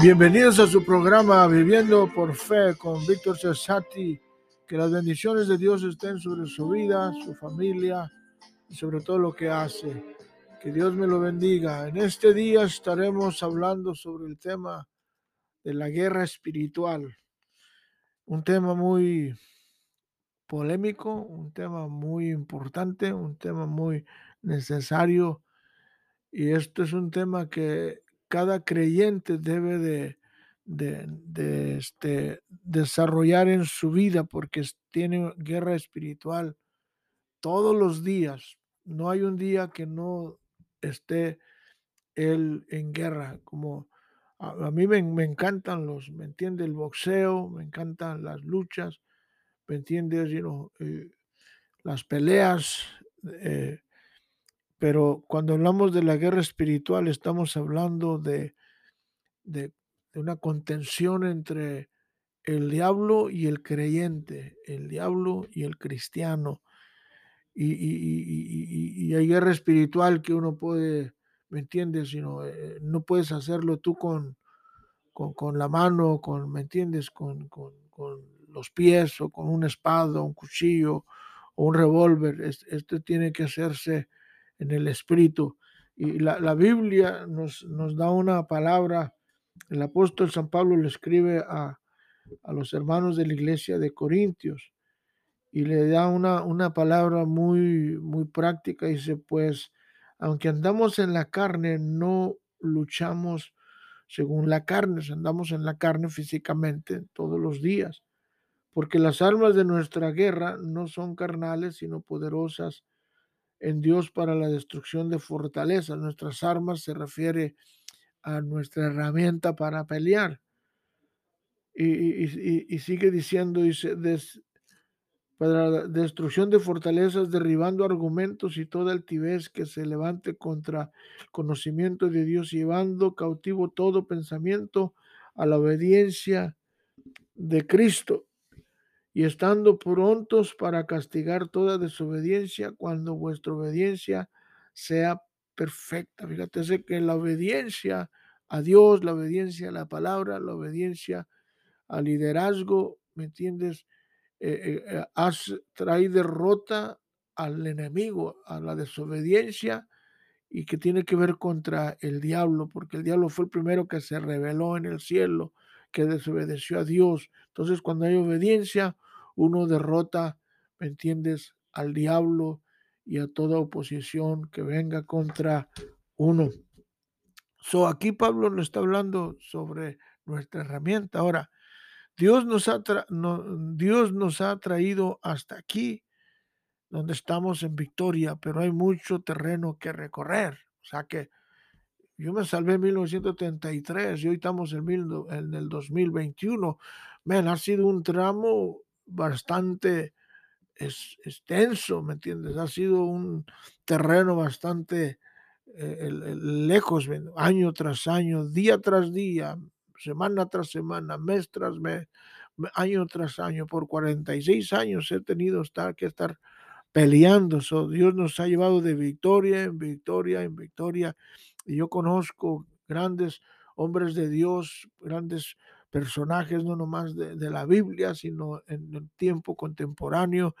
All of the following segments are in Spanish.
Bienvenidos a su programa Viviendo por Fe con Víctor Cesati. Que las bendiciones de Dios estén sobre su vida, su familia y sobre todo lo que hace. Que Dios me lo bendiga. En este día estaremos hablando sobre el tema de la guerra espiritual. Un tema muy polémico, un tema muy importante, un tema muy necesario. Y esto es un tema que cada creyente debe de, este, desarrollar en su vida porque tiene guerra espiritual todos los días. No hay un día que no esté él en guerra. Como a, mí me, encantan los, ¿me entiende? El boxeo, me encantan las luchas, ¿me entiendes? Eh, las peleas. Eh, pero cuando hablamos de la guerra espiritual, estamos hablando de, de, una contención entre el diablo y el creyente, el diablo y el cristiano. Y, y, hay guerra espiritual que uno puede, ¿me entiendes? Sino, eh, no puedes hacerlo tú con, con, la mano, con, ¿me entiendes? Con, con, los pies o con una espada, un cuchillo o un revólver. Esto tiene que hacerse en el espíritu. Y la, la Biblia nos, nos, da una palabra, el apóstol San Pablo le escribe a, a los hermanos de la iglesia de Corintios y le da una, una palabra muy, muy práctica. Dice, pues, aunque andamos en la carne, no luchamos según la carne, andamos en la carne físicamente todos los días, porque las armas de nuestra guerra no son carnales, sino poderosas en Dios para la destrucción de fortalezas. Nuestras armas se refiere a nuestra herramienta para pelear. Y, sigue diciendo, dice, para la destrucción de fortalezas, derribando argumentos y toda altivez que se levante contra el conocimiento de Dios, llevando cautivo todo pensamiento a la obediencia de Cristo y estando prontos para castigar toda desobediencia cuando vuestra obediencia sea perfecta. Fíjate que la obediencia a Dios, la obediencia a la palabra, la obediencia al liderazgo, ¿me entiendes? Eh, eh, eh trae derrota al enemigo, a la desobediencia y que tiene que ver contra el diablo, porque el diablo fue el primero que se rebeló en el cielo, que desobedeció a Dios. Entonces, cuando hay obediencia, uno derrota, ¿me entiendes?, al diablo y a toda oposición que venga contra uno. So, aquí Pablo nos está hablando sobre nuestra herramienta. Ahora, Dios nos ha, Dios nos ha traído hasta aquí, donde estamos en victoria, pero hay mucho terreno que recorrer. O sea que yo me salvé en 1933 y hoy estamos en, en el 2021. Men, ha sido un tramo bastante extenso, ¿me entiendes? Ha sido un terreno bastante eh, lejos, año tras año, día tras día, semana tras semana, mes tras mes, año tras año, por 46 años he tenido que estar peleando. Dios nos ha llevado de victoria en victoria en victoria. Y yo conozco grandes hombres de Dios, grandes personajes no nomás de, la Biblia, sino en el tiempo contemporáneo,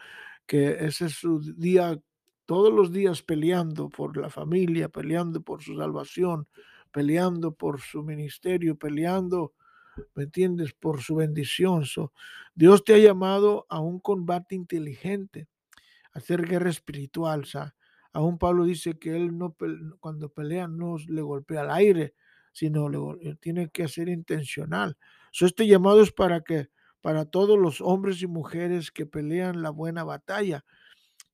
que ese es su día, todos los días peleando por la familia, peleando por su salvación, peleando por su ministerio, peleando, ¿me entiendes?, por su bendición. Dios te ha llamado a un combate inteligente, a hacer guerra espiritual. Aún Pablo dice que él no, cuando pelea no le golpea al aire, sino le, tiene que ser intencional este llamado es para que, para todos los hombres y mujeres que pelean la buena batalla,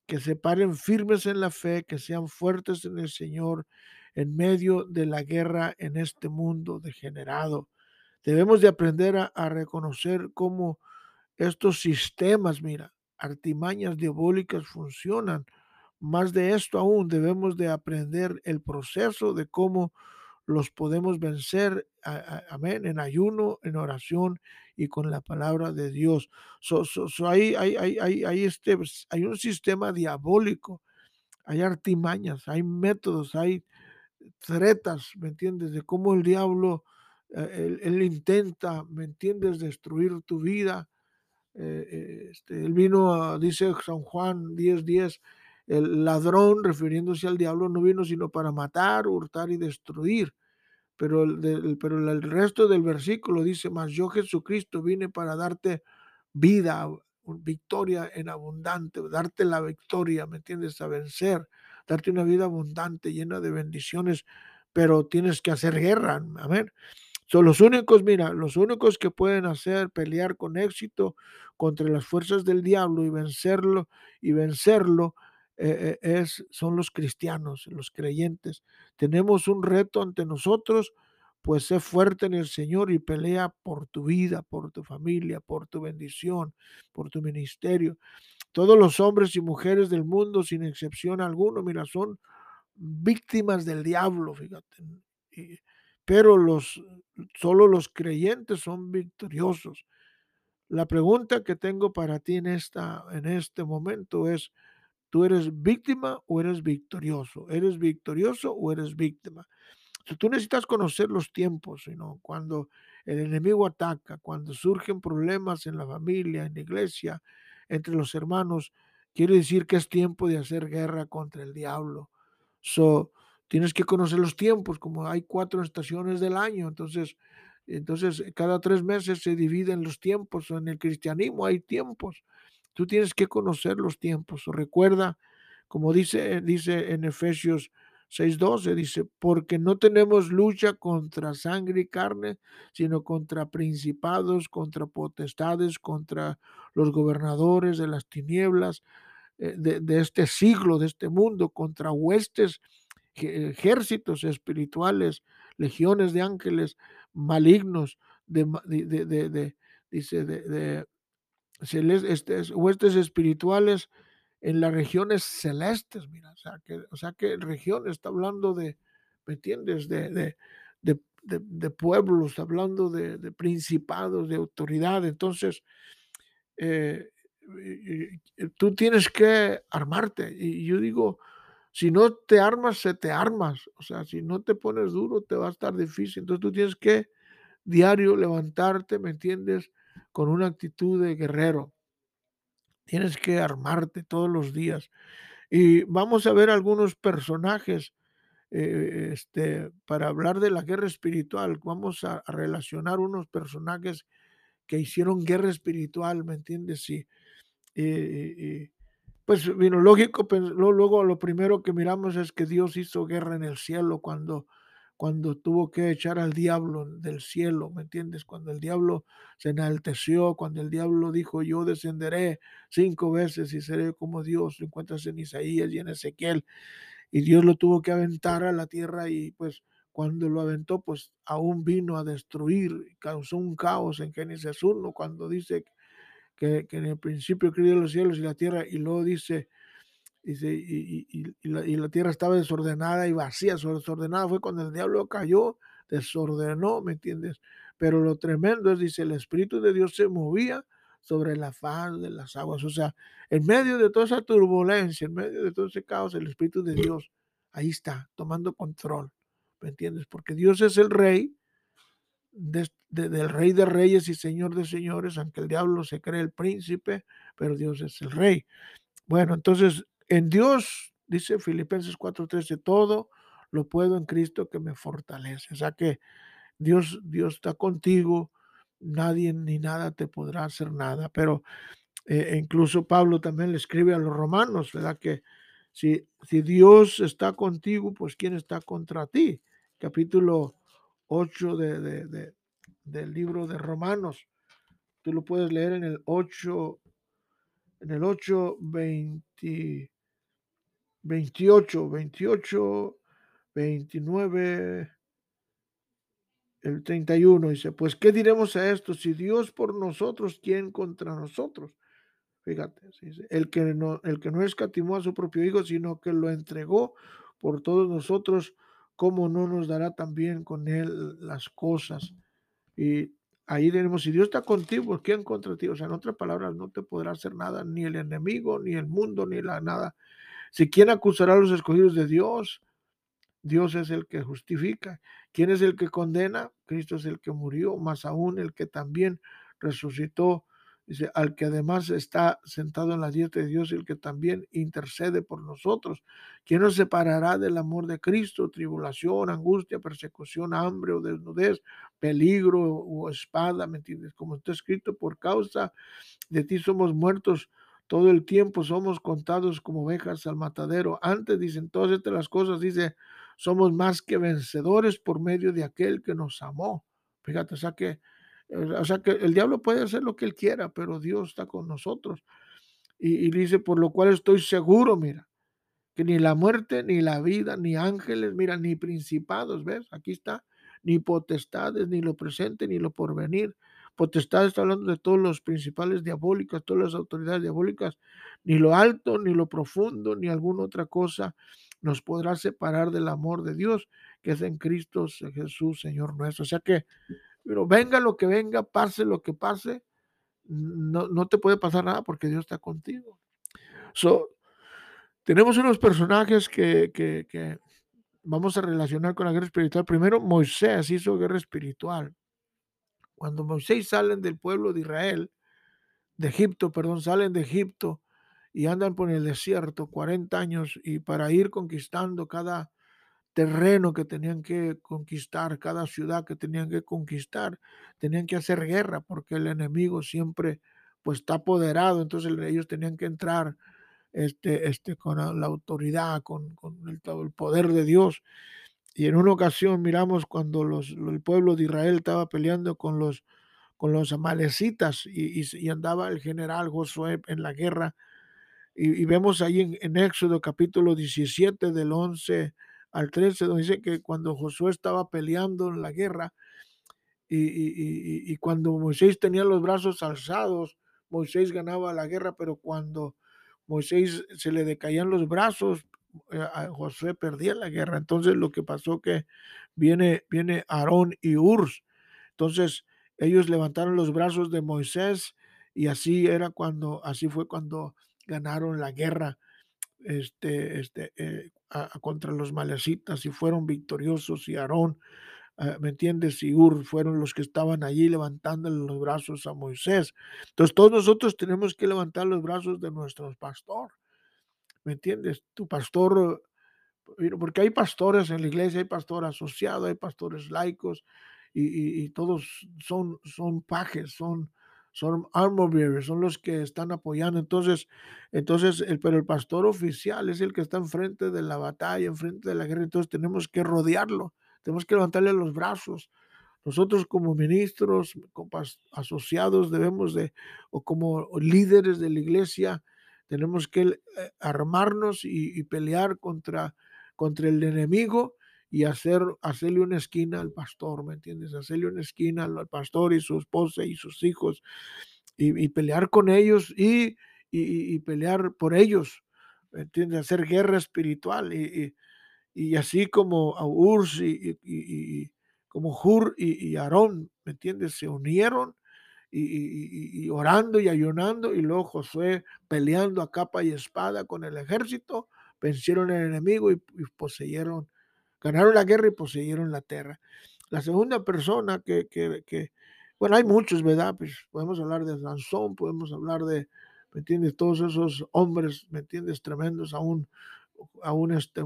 que se paren firmes en la fe, que sean fuertes en el Señor en medio de la guerra en este mundo degenerado. Debemos de aprender a, a reconocer cómo estos sistemas, mira, artimañas diabólicas funcionan. Más de esto aún, debemos de aprender el proceso de cómo los podemos vencer, amén, en ayuno, en oración y con la palabra de Dios. So, hay, hay, hay, hay, este, pues, hay un sistema diabólico, hay artimañas, hay métodos, hay tretas, ¿me entiendes? De cómo el diablo eh, él, intenta, ¿me entiendes?, destruir tu vida. Eh, este, él vino, dice San Juan 10:10, 10, el ladrón, refiriéndose al diablo, no vino sino para matar, hurtar y destruir. Pero el, pero el resto del versículo dice, más yo Jesucristo vine para darte vida, victoria en abundante, darte la victoria, ¿me entiendes? A vencer, darte una vida abundante, llena de bendiciones, pero tienes que hacer guerra, amén. Son los únicos, mira, los únicos que pueden hacer pelear con éxito contra las fuerzas del diablo y vencerlo y vencerlo eh, eh, es, son los cristianos, los creyentes. Tenemos un reto ante nosotros, pues sé fuerte en el Señor y pelea por tu vida, por tu familia, por tu bendición, por tu ministerio. Todos los hombres y mujeres del mundo, sin excepción alguna, mira, son víctimas del diablo, fíjate. pero los, solo los creyentes son victoriosos. La pregunta que tengo para ti en, esta, en este momento es, ¿Tú eres víctima o eres victorioso? ¿Eres victorioso o eres víctima? tú necesitas conocer los tiempos, cuando el enemigo ataca, cuando surgen problemas en la familia, en la iglesia, entre los hermanos, quiere decir que es tiempo de hacer guerra contra el diablo. So, tienes que conocer los tiempos, como hay cuatro estaciones del año, entonces, entonces cada tres meses se dividen los tiempos. En el cristianismo hay tiempos. Tú tienes que conocer los tiempos. Recuerda, como dice, dice en Efesios 6:12, dice, porque no tenemos lucha contra sangre y carne, sino contra principados, contra potestades, contra los gobernadores de las tinieblas eh, de, este siglo, de este mundo, contra huestes, ejércitos espirituales, legiones de ángeles malignos, de, de, de dice, de, este, huestes espirituales en las regiones celestes, mira, o sea que, o sea que región está hablando de, ¿me entiendes? De, de, de, pueblos, hablando de, principados, de autoridad. Entonces, eh, tú tienes que armarte. Y yo digo, si no te armas, se te armas. O sea, si no te pones duro, te va a estar difícil. Entonces tú tienes que diario levantarte, ¿me entiendes? Con una actitud de guerrero. Tienes que armarte todos los días. Y vamos a ver algunos personajes eh, este, para hablar de la guerra espiritual. Vamos a, relacionar unos personajes que hicieron guerra espiritual, ¿me entiendes? Y, pues vino lógico, luego lo primero que miramos es que Dios hizo guerra en el cielo cuando cuando tuvo que echar al diablo del cielo, ¿me entiendes? Cuando el diablo se enalteció, cuando el diablo dijo, yo descenderé cinco veces y seré como Dios, lo encuentras en Isaías y en Ezequiel, y Dios lo tuvo que aventar a la tierra y pues cuando lo aventó, pues aún vino a destruir, causó un caos en Génesis 1, cuando dice que, en el principio creó los cielos y la tierra, y luego dice, y, y, la, tierra estaba desordenada y vacía, desordenada fue cuando el diablo cayó, desordenó, ¿me entiendes? Pero lo tremendo es, dice, el Espíritu de Dios se movía sobre la faz de las aguas. O sea, en medio de toda esa turbulencia, en medio de todo ese caos, el Espíritu de Dios ahí está, tomando control, ¿me entiendes? Porque Dios es el rey, del rey de reyes y señor de señores, aunque el diablo se cree el príncipe, pero Dios es el rey. Bueno, entonces en Dios, dice Filipenses 4:13, todo lo puedo en Cristo que me fortalece. O sea que Dios, Dios está contigo, nadie ni nada te podrá hacer nada. Pero eh, incluso Pablo también le escribe a los romanos, ¿verdad? Que si, si Dios está contigo, pues ¿quién está contra ti? Capítulo 8 de, del libro de Romanos. Tú lo puedes leer en el 8, en el 8, 20, 28, 28, 29, el 31 dice, pues ¿qué diremos a esto? Si Dios por nosotros, ¿quién contra nosotros? Fíjate, el que no, el que no escatimó a su propio Hijo, sino que lo entregó por todos nosotros, ¿cómo no nos dará también con él las cosas? Y ahí tenemos, si Dios está contigo, ¿quién contra ti? O sea, en otras palabras, no te podrá hacer nada, ni el enemigo, ni el mundo, ni la nada. Si quién acusará a los escogidos de Dios, Dios es el que justifica. ¿Quién es el que condena? Cristo es el que murió, más aún el que también resucitó Dice, al que además está sentado en la diestra de Dios y el que también intercede por nosotros. ¿Quién nos separará del amor de Cristo? Tribulación, angustia, persecución, hambre o desnudez, peligro o espada, ¿me entiendes? Como está escrito, por causa de ti somos muertos todo el tiempo, somos contados como ovejas al matadero. Antes dicen todas estas las cosas, dice, somos más que vencedores por medio de aquel que nos amó. Fíjate, o sea que o sea que el diablo puede hacer lo que él quiera, pero Dios está con nosotros. Y, dice, por lo cual estoy seguro, mira, que ni la muerte, ni la vida, ni ángeles, mira, ni principados, ¿ves? Aquí está, ni potestades, ni lo presente, ni lo porvenir. Potestades está hablando de todos los principales diabólicas, todas las autoridades diabólicas, ni lo alto, ni lo profundo, ni alguna otra cosa nos podrá separar del amor de Dios que es en Cristo Jesús, Señor nuestro. O sea que pero venga lo que venga, pase lo que pase, no, no te puede pasar nada porque Dios está contigo. Tenemos unos personajes que, que vamos a relacionar con la guerra espiritual. Primero, Moisés hizo guerra espiritual. Cuando Moisés salen del pueblo de Israel, de Egipto, perdón, salen de Egipto y andan por el desierto 40 años y para ir conquistando cada terreno que tenían que conquistar, cada ciudad que tenían que conquistar, tenían que hacer guerra porque el enemigo siempre pues está apoderado, entonces ellos tenían que entrar este, este, con la autoridad, con, el, el, poder de Dios. Y en una ocasión miramos cuando los, el pueblo de Israel estaba peleando con los, con los amalecitas y, andaba el general Josué en la guerra. Y, vemos ahí en, en, Éxodo capítulo 17 del 11 al 13, donde dice que cuando Josué estaba peleando en la guerra y, cuando Moisés tenía los brazos alzados, Moisés ganaba la guerra, pero cuando Moisés se le decaían los brazos, eh, Josué perdía la guerra. Entonces lo que pasó que viene, viene Aarón y Urs. Entonces ellos levantaron los brazos de Moisés y así era cuando, así fue cuando ganaron la guerra este, este, eh, contra los malecitas y fueron victoriosos y Aarón, ah, ¿me entiendes? Y Ur fueron los que estaban allí levantando los brazos a Moisés. Entonces todos nosotros tenemos que levantar los brazos de nuestro pastor, ¿me entiendes? Tu pastor, porque hay pastores en la iglesia, hay pastor asociado, hay pastores laicos y, todos son, son pajes, son son armor bearers, son los que están apoyando. Entonces, entonces, el, pero el pastor oficial es el que está enfrente de la batalla, enfrente de la guerra. Entonces tenemos que rodearlo, tenemos que levantarle los brazos. Nosotros como ministros, como asociados, debemos de, o como líderes de la iglesia, tenemos que eh, armarnos y, y pelear contra, contra el enemigo y hacer, hacerle una esquina al pastor, ¿me entiendes? Hacerle una esquina al, pastor y su esposa y sus hijos y, pelear con ellos y, y, pelear por ellos, ¿me entiendes? Hacer guerra espiritual y, así como a Urs y, como Hur y, Aarón, ¿me entiendes? Se unieron y, orando y ayunando y luego Josué peleando a capa y espada con el ejército, vencieron al enemigo y, poseyeron ganaron la guerra y poseyeron la tierra. La segunda persona que, que, bueno, hay muchos, ¿verdad? Pues podemos hablar de Sansón, podemos hablar de, ¿me entiendes? Todos esos hombres, ¿me entiendes? Tremendos, aún, aún este,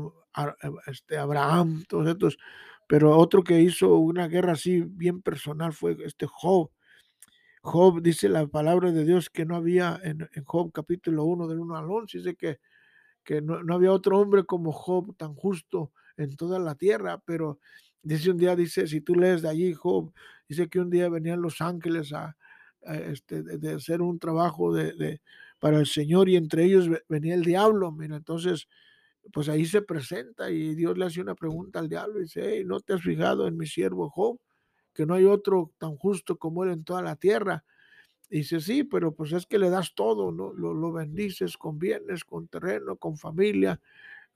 este Abraham, todos estos. Pero otro que hizo una guerra así bien personal fue este Job. Job dice la palabra de Dios que no había en, Job capítulo 1 del 1 al 11, dice que, que no, no había otro hombre como Job tan justo en toda la tierra, pero dice un día, dice, si tú lees de allí, Job, dice que un día venían los ángeles a, este, de, hacer un trabajo de, para el Señor y entre ellos venía el diablo, mira, entonces, pues ahí se presenta y Dios le hace una pregunta al diablo y dice, ¿no te has fijado en mi siervo Job? Que no hay otro tan justo como él en toda la tierra. Y dice, sí, pero pues es que le das todo, ¿no? Lo, lo bendices con bienes, con terreno, con familia,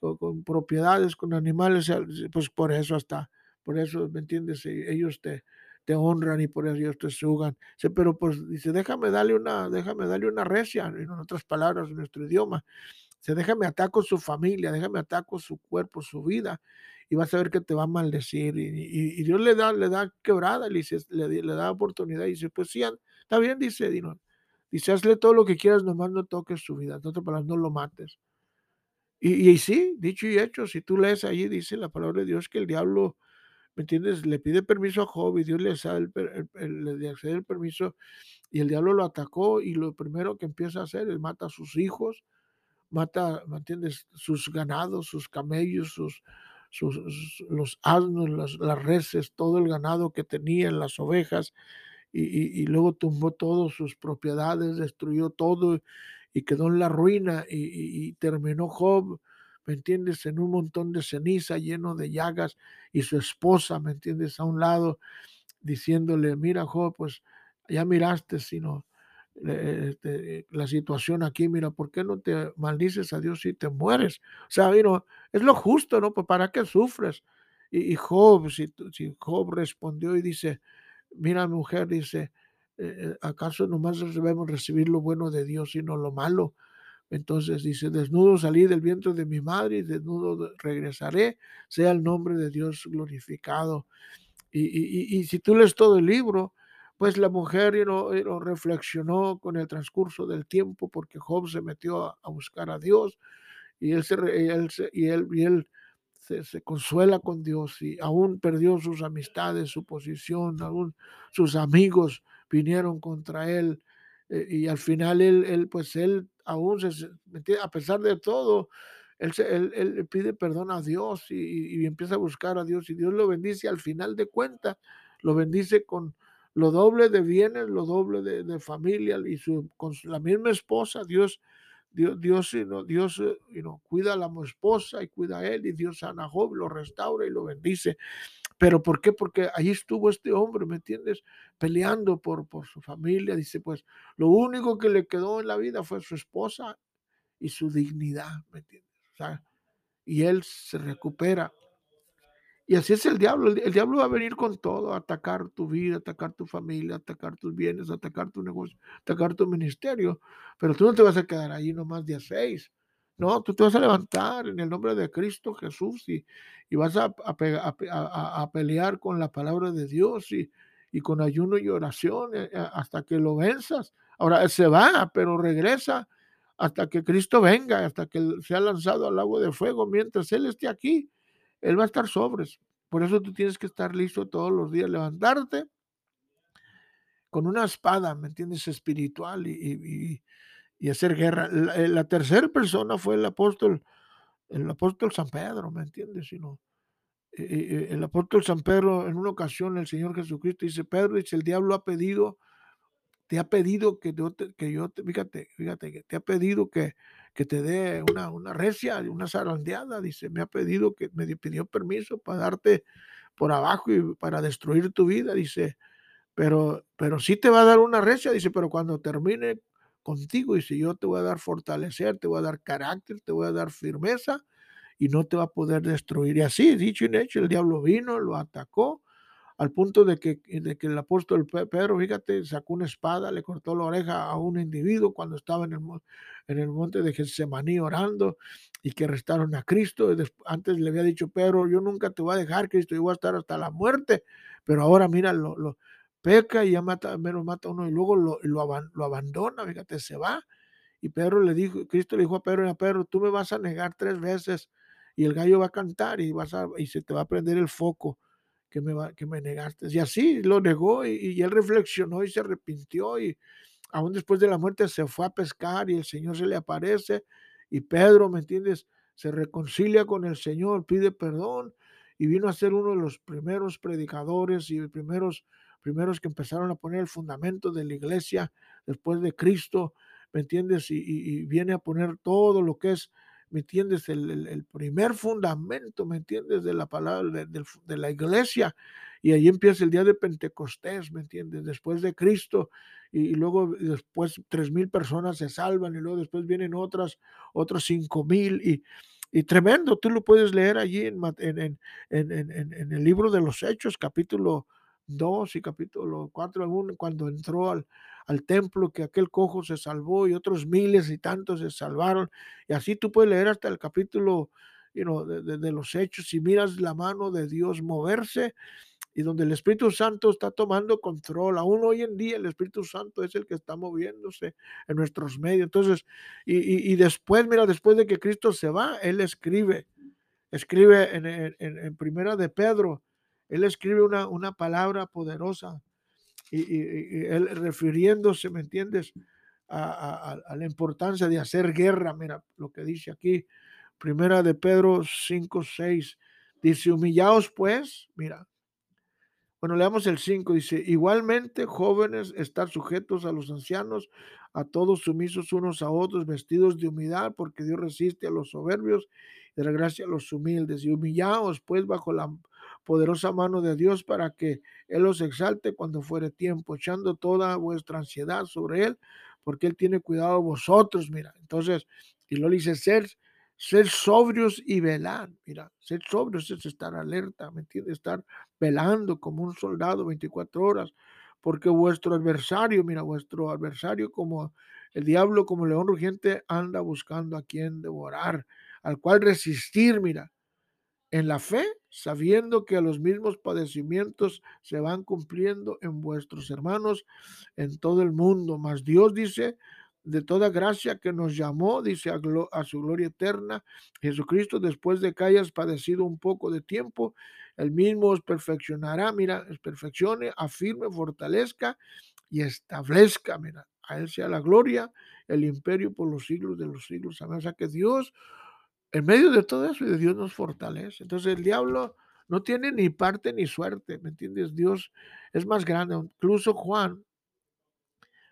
con, propiedades, con animales, pues por eso hasta, por eso, ¿me entiendes? E, ellos te, te honran y por eso ellos te sugan. Pero pues dice, déjame darle una, déjame darle una recia, en otras palabras, en nuestro idioma. Se déjame ataco su familia, déjame ataco su cuerpo, su vida, y vas a ver que te va a maldecir. Y, Dios le da, le da quebrada, le, dice, le, da oportunidad, y dice, pues sí, está bien, dice Dino. Dice, hazle todo lo que quieras, nomás no toques su vida, no, no lo mates. Y, y, sí, dicho y hecho, si tú lees ahí, dice la palabra de Dios que el diablo, ¿me entiendes? Le pide permiso a Job y Dios le, da el, le el permiso y el diablo lo atacó y lo primero que empieza a hacer es mata a sus hijos, mata, ¿me entiendes? Sus ganados, sus camellos, sus, sus los asnos, las, reses, todo el ganado que tenían, las ovejas, y, luego tumbó todas sus propiedades, destruyó todo y quedó en la ruina y, terminó Job, ¿me entiendes? En un montón de ceniza, lleno de llagas, y su esposa, ¿me entiendes? A un lado, diciéndole, mira Job, pues ya miraste, sino este, la situación aquí, mira, ¿por qué no te maldices a Dios si te mueres? O sea, es lo justo, ¿no? Pues para qué sufres. Y, Job, si, Job respondió y dice, mira mujer, dice, eh, eh, ¿acaso nomás debemos recibir lo bueno de Dios y no lo malo? Entonces dice, desnudo salí del vientre de mi madre y desnudo regresaré, sea el nombre de Dios glorificado. Y, y si tú lees todo el libro, pues la mujer you reflexionó con el transcurso del tiempo porque Job se metió a, buscar a Dios y él, se, y él, y él, se, consuela con Dios y aún perdió sus amistades, su posición, aún sus amigos vinieron contra él eh, y al final él, él, pues él aún se, a pesar de todo, él, él, él, pide perdón a Dios y, y, empieza a buscar a Dios y Dios lo bendice al final de cuentas, lo bendice con, lo doble de bienes, lo doble de, familia y su, con la misma esposa, Dios, Dios, Dios, Dios eh, cuida a la esposa y cuida a él y Dios sana a Job, lo restaura y lo bendice. ¿Pero por qué? Porque ahí estuvo este hombre, ¿me entiendes? Peleando por, por su familia. Dice, pues lo único que le quedó en la vida fue su esposa y su dignidad, ¿me entiendes? y él se recupera y así es el diablo. El, diablo va a venir con todo, atacar tu vida, atacar tu familia, atacar tus bienes, atacar tu negocio, atacar tu ministerio. Pero tú no te vas a quedar ahí nomás día seis. No, tú te vas a levantar en el nombre de Cristo Jesús y, y vas a, a, pelear con la palabra de Dios y, y con ayuno y oración eh, eh, hasta que lo venzas. Ahora, él se va, pero regresa hasta que Cristo venga, hasta que sea lanzado al agua de fuego mientras Él esté aquí. Él va a estar sobres. Por eso tú tienes que estar listo todos los días, levantarte con una espada, ¿me entiendes? Espiritual y, hacer guerra. Eh, la, tercera persona fue el apóstol, el apóstol San Pedro, ¿me entiendes? Sino, eh, eh, el apóstol San Pedro, en una ocasión, el Señor Jesucristo dice, Pedro, dice, el diablo ha pedido, te ha pedido que yo te, que yo fíjate, fíjate, que te ha pedido que, que te dé una, una recia, una zarandeada, dice, me ha pedido que me pidió permiso para darte por abajo y para destruir tu vida, dice, pero, pero sí te va a dar una recia, dice, pero cuando termine contigo, dice, yo te voy a dar fortalecer, te voy a dar carácter, te voy a dar firmeza y no te va a poder destruir. Y así, dicho y hecho, el diablo vino, lo atacó, al punto de que, de que el apóstol Pedro, fíjate, sacó una espada, le cortó la oreja a un individuo cuando estaba en el, monte de Getsemaní orando y que arrestaron a Cristo. Antes le había dicho Pedro, yo nunca te voy a dejar, Cristo, yo voy a estar hasta la muerte, pero ahora mira, lo, lo peca y ya mata, menos mata a uno y luego lo, lo, lo abandona, fíjate, se va. Y Pedro le dijo, Cristo le dijo a Pedro, a Pedro, tú me vas a negar tres veces y el gallo va a cantar y, vas a, y se te va a prender el foco que me, va, que me negaste. Y así lo negó y, él reflexionó y se arrepintió y aún después de la muerte se fue a pescar y el Señor se le aparece y Pedro, ¿me entiendes? Se reconcilia con el Señor, pide perdón y vino a ser uno de los primeros predicadores y primeros, primeros que empezaron a poner el fundamento de la iglesia después de Cristo, ¿me entiendes? y viene a poner todo lo que es ¿me entiendes? El, primer fundamento, ¿me entiendes? De la palabra, de, la iglesia. Y ahí empieza el día de Pentecostés, ¿me entiendes? Después de Cristo. Y, luego después tres mil personas se salvan y luego después vienen otras, otros cinco mil. Y, y tremendo, tú lo puedes leer allí en, en, en, en, el libro de los Hechos, capítulo 2 y capítulo 4, cuando entró al, al templo, que aquel cojo se salvó y otros miles y tantos se salvaron. Y así tú puedes leer hasta el capítulo de, los hechos y miras la mano de Dios moverse y donde el Espíritu Santo está tomando control. Aún hoy en día el Espíritu Santo es el que está moviéndose en nuestros medios. Entonces, y, después, mira, después de que Cristo se va, Él escribe, escribe en, Primera de Pedro, Él escribe una, una palabra poderosa y, Él refiriéndose, ¿me entiendes? A, a, la importancia de hacer guerra, mira lo que dice aquí, Primera de Pedro 5, 6, dice, humillaos pues, mira, bueno, leamos el 5, dice, igualmente jóvenes, estar sujetos a los ancianos, a todos sumisos unos a otros, vestidos de humildad, porque Dios resiste a los soberbios y da gracia a los humildes. Y humillaos pues bajo la poderosa mano de Dios para que Él os exalte cuando fuere tiempo, echando toda vuestra ansiedad sobre Él, porque Él tiene cuidado de vosotros, mira. Entonces, y lo dice, ser ser sobrios y velar. Mira, ser sobrios es estar alerta, ¿me entiendes? Estar velando como un soldado 24 horas, porque vuestro adversario, mira, vuestro adversario como el diablo, como león rugiente, anda buscando a quien devorar, al cual resistir, mira, en la fe, sabiendo que los mismos padecimientos se van cumpliendo en vuestros hermanos en todo el mundo. Mas Dios dice, de toda gracia que nos llamó, dice, a, su gloria eterna. Jesucristo, después de que hayas padecido un poco de tiempo, el mismo os perfeccionará, mira, os perfeccione, afirme, fortalezca y establezca, mira, a Él sea la gloria, el imperio por los siglos de los siglos. O sea que Dios, en medio de todo eso, Dios nos fortalece. Entonces el diablo no tiene ni parte ni suerte, ¿me entiendes? Dios es más grande. Incluso Juan,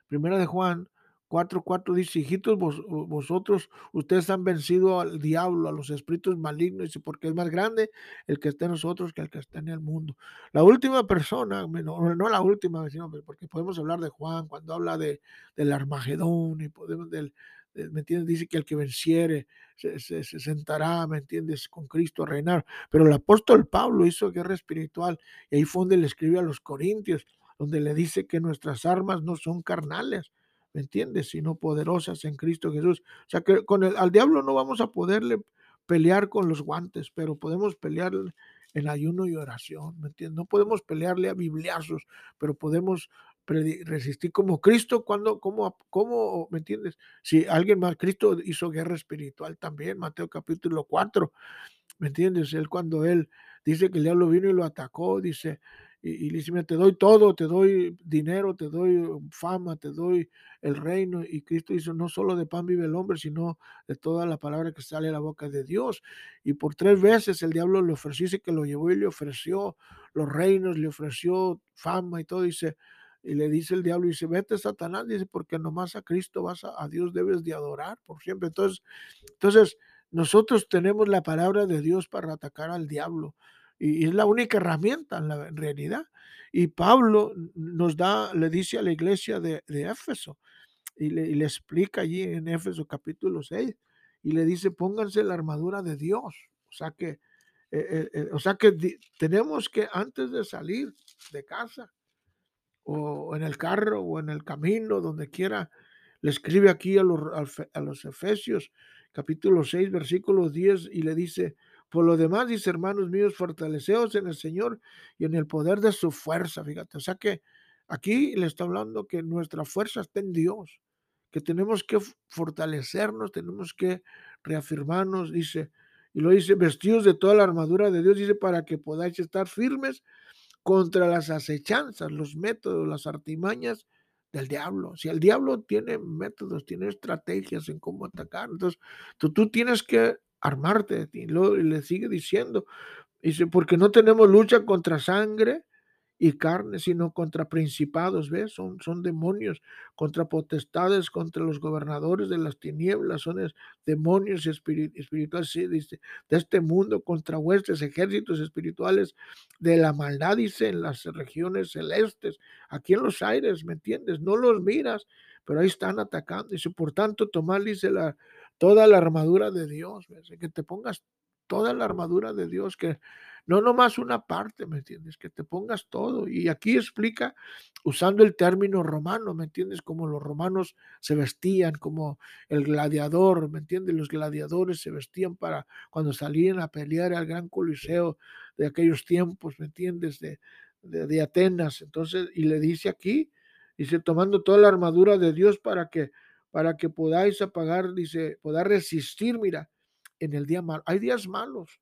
primera de Juan, 4.4 dice, hijitos, vosotros, ustedes han vencido al diablo, a los espíritus malignos, porque es más grande el que está en nosotros que el que está en el mundo. La última persona, no, la última, sino porque podemos hablar de Juan cuando habla de, del Armagedón y podemos del, ¿me entiendes? Dice que el que venciere se, se, sentará, ¿me entiendes? Con Cristo a reinar. Pero el apóstol Pablo hizo guerra espiritual y ahí fue donde le escribe a los Corintios, donde le dice que nuestras armas no son carnales, ¿me entiendes? Sino poderosas en Cristo Jesús. O sea que con el, al diablo no vamos a poderle pelear con los guantes, pero podemos pelear en ayuno y oración, ¿me entiendes? No podemos pelearle a bibliazos, pero podemos resistir como Cristo cuando, como, como, ¿me entiendes? Si alguien más, Cristo hizo guerra espiritual también, Mateo capítulo 4, ¿me entiendes? Él cuando él dice que el diablo vino y lo atacó, dice, y, y dice, te doy todo, te doy dinero, te doy fama, te doy el reino. Y Cristo dice, no solo de pan vive el hombre, sino de toda la palabra que sale de la boca de Dios. Y por tres veces el diablo le ofreció, dice que lo llevó y le ofreció los reinos, le ofreció fama y todo. Dice, y le dice el diablo, dice, vete Satanás, dice, porque nomás a Cristo vas a, a Dios debes de adorar por siempre. Entonces, entonces, nosotros tenemos la palabra de Dios para atacar al diablo y es la única herramienta en la realidad. Y Pablo nos da, le dice a la iglesia de, Éfeso, y le, explica allí en Éfeso capítulo 6, y le dice, pónganse la armadura de Dios. O sea que, eh, eh, eh, o sea que tenemos que antes de salir de casa, o en el carro, o en el camino, donde quiera, le escribe aquí a los, a los Efesios capítulo 6, versículo 10, y le dice, por lo demás, dice, hermanos míos, fortaleceos en el Señor y en el poder de su fuerza, fíjate. O sea que aquí le está hablando que nuestra fuerza está en Dios, que tenemos que fortalecernos, tenemos que reafirmarnos, dice, y lo dice, vestidos de toda la armadura de Dios, dice, para que podáis estar firmes contra las acechanzas, los métodos, las artimañas del diablo. Si el diablo tiene métodos, tiene estrategias en cómo atacar, entonces tú, tú tienes que armarte. Y, le sigue diciendo, dice, porque no tenemos lucha contra sangre y carne, sino contra principados, ¿ves? Son, son demonios, contra potestades, contra los gobernadores de las tinieblas, son demonios espirituales, dice, de este mundo, contra vuestros ejércitos espirituales de la maldad, dice, en las regiones celestes, aquí en los aires, ¿me entiendes? No los miras, pero ahí están atacando. Dice, por tanto, tomar, dice la, toda la armadura de Dios, que te pongas toda la armadura de Dios, que no nomás una parte, ¿me entiendes? Que te pongas todo. Y aquí explica usando el término romano, ¿me entiendes? Como los romanos se vestían, como el gladiador, ¿me entiendes? Los gladiadores se vestían para cuando salían a pelear al gran coliseo de aquellos tiempos, ¿me entiendes? De, de, Atenas. Entonces, y le dice aquí, dice, tomando toda la armadura de Dios para que, para que podáis apagar, dice, podáis resistir, mira, en el día malo. Hay días malos.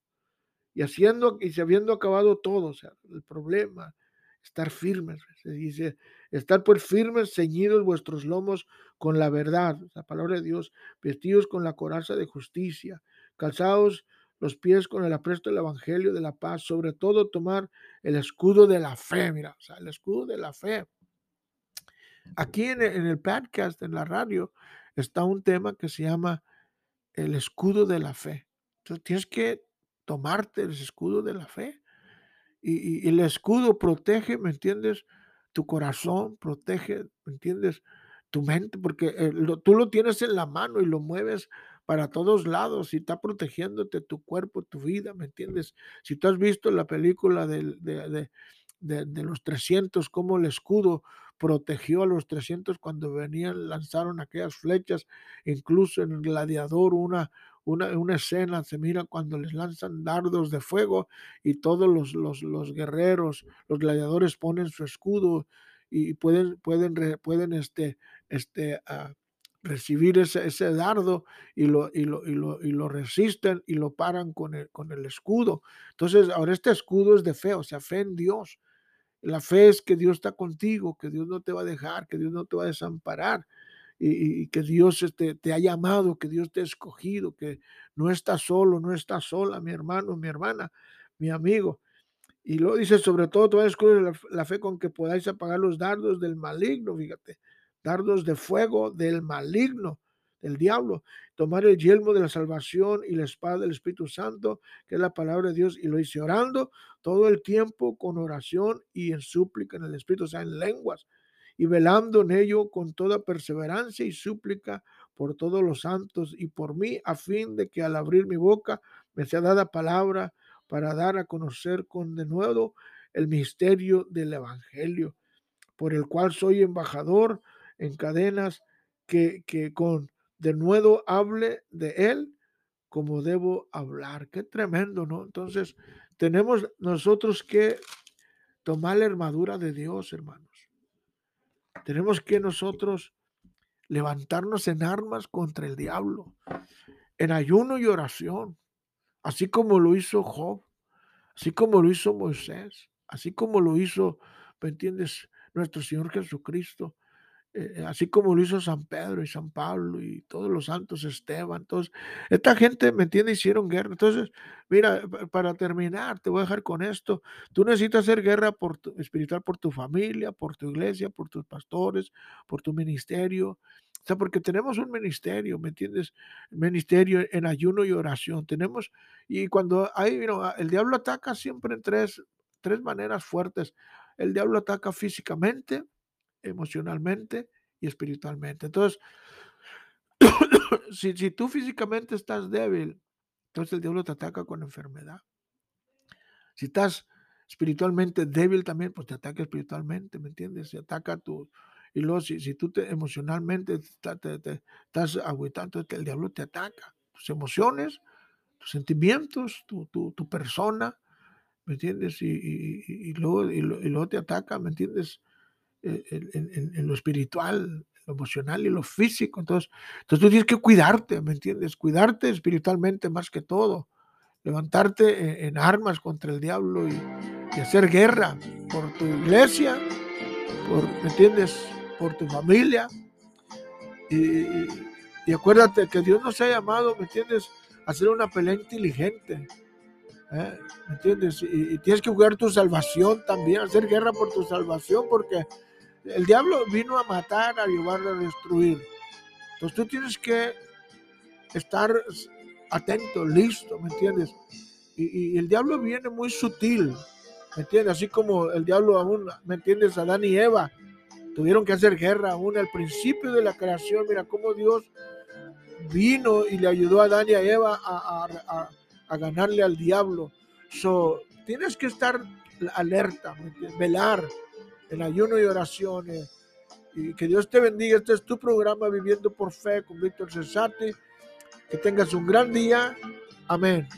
Y haciendo, y habiendo acabado todo, o sea, el problema, estar firmes, se dice, estar pues firmes, ceñidos vuestros lomos con la verdad, la palabra de Dios, vestidos con la coraza de justicia, calzados los pies con el apresto del evangelio de la paz, sobre todo tomar el escudo de la fe, mira, o sea, el escudo de la fe. Aquí en el, en el podcast, en la radio, está un tema que se llama el escudo de la fe. Entonces tienes que tomarte el escudo de la fe. Y, el escudo protege, ¿me entiendes? Tu corazón protege, ¿me entiendes? Tu mente, porque eh, tú lo tienes en la mano y lo mueves para todos lados y está protegiéndote tu cuerpo, tu vida, ¿me entiendes? Si tú has visto la película de, de, de, los 300, cómo el escudo protegió a los 300 cuando venían, lanzaron aquellas flechas, incluso en el gladiador una, una, escena se mira cuando les lanzan dardos de fuego y todos los, los, los guerreros, los gladiadores ponen su escudo y pueden, pueden, pueden este, este, uh, recibir ese, ese dardo y lo, y, lo, y, lo, y lo resisten y lo paran con el, con el escudo. Entonces, ahora este escudo es de fe, o sea, fe en Dios. La fe es que Dios está contigo, que Dios no te va a dejar, que Dios no te va a desamparar y, que Dios este, te ha llamado, que Dios te ha escogido, que no estás solo, no estás sola, mi hermano, mi hermana, mi amigo. Y lo dice, sobre todo, toda la, la fe con que podáis apagar los dardos del maligno, fíjate, dardos de fuego del maligno, del diablo, tomar el yelmo de la salvación y la espada del Espíritu Santo, que es la palabra de Dios, y lo hice orando todo el tiempo con oración y en súplica en el Espíritu, o sea, en lenguas, y velando en ello con toda perseverancia y súplica por todos los santos y por mí, a fin de que al abrir mi boca me sea dada palabra para dar a conocer con de nuevo el misterio del Evangelio, por el cual soy embajador en cadenas, que, que con de nuevo hable de él como debo hablar. Qué tremendo, ¿no? Entonces, tenemos nosotros que tomar la armadura de Dios, hermanos. Tenemos que nosotros levantarnos en armas contra el diablo, en ayuno y oración, así como lo hizo Job, así como lo hizo Moisés, así como lo hizo, ¿me entiendes? Nuestro Señor Jesucristo. Eh, así como lo hizo San Pedro y San Pablo y todos los santos Esteban. Entonces, esta gente, ¿me entiende? Hicieron guerra. Entonces, mira, para terminar, te voy a dejar con esto. Tú necesitas hacer guerra por tu, espiritual por tu familia, por tu iglesia, por tus pastores, por tu ministerio. O sea, porque tenemos un ministerio, ¿me entiendes? Ministerio en ayuno y oración. Tenemos, y cuando hay, el diablo ataca siempre en tres, tres maneras fuertes. El diablo ataca físicamente, emocionalmente y espiritualmente. Entonces, si, si tú físicamente estás débil, entonces el diablo te ataca con enfermedad. Si estás espiritualmente débil también, pues te ataca espiritualmente, ¿me entiendes? Se ataca tu... Y luego si, si tú te, emocionalmente te, estás agüitando, el diablo te ataca. Tus emociones, tus sentimientos, tu, tu, tu persona, ¿me entiendes? Y, luego, y, luego te ataca, ¿me entiendes? Eh, en, lo espiritual, lo emocional y lo físico. Entonces, entonces tú tienes que cuidarte, ¿me entiendes? Cuidarte espiritualmente más que todo. Levantarte en, armas contra el diablo y, hacer guerra por tu iglesia, por, ¿me entiendes? Por tu familia. Y, acuérdate que Dios nos ha llamado, ¿me entiendes? A hacer una pelea inteligente. ¿eh? ¿Me entiendes? Y, y, tienes que jugar tu salvación también, hacer guerra por tu salvación, porque el diablo vino a matar, a llevar, a destruir. Entonces tú tienes que estar atento, listo, ¿me entiendes? Y, el diablo viene muy sutil, ¿me entiendes? Así como el diablo aún, ¿me entiendes? Adán y Eva tuvieron que hacer guerra aún al principio de la creación. Mira cómo Dios vino y le ayudó a Adán y a Eva a, a ganarle al diablo. So, tienes que estar alerta, velar en ayuno y oraciones. Y que Dios te bendiga. Este es tu programa Viviendo por Fe con Víctor Cesati. Que tengas un gran día. Amén.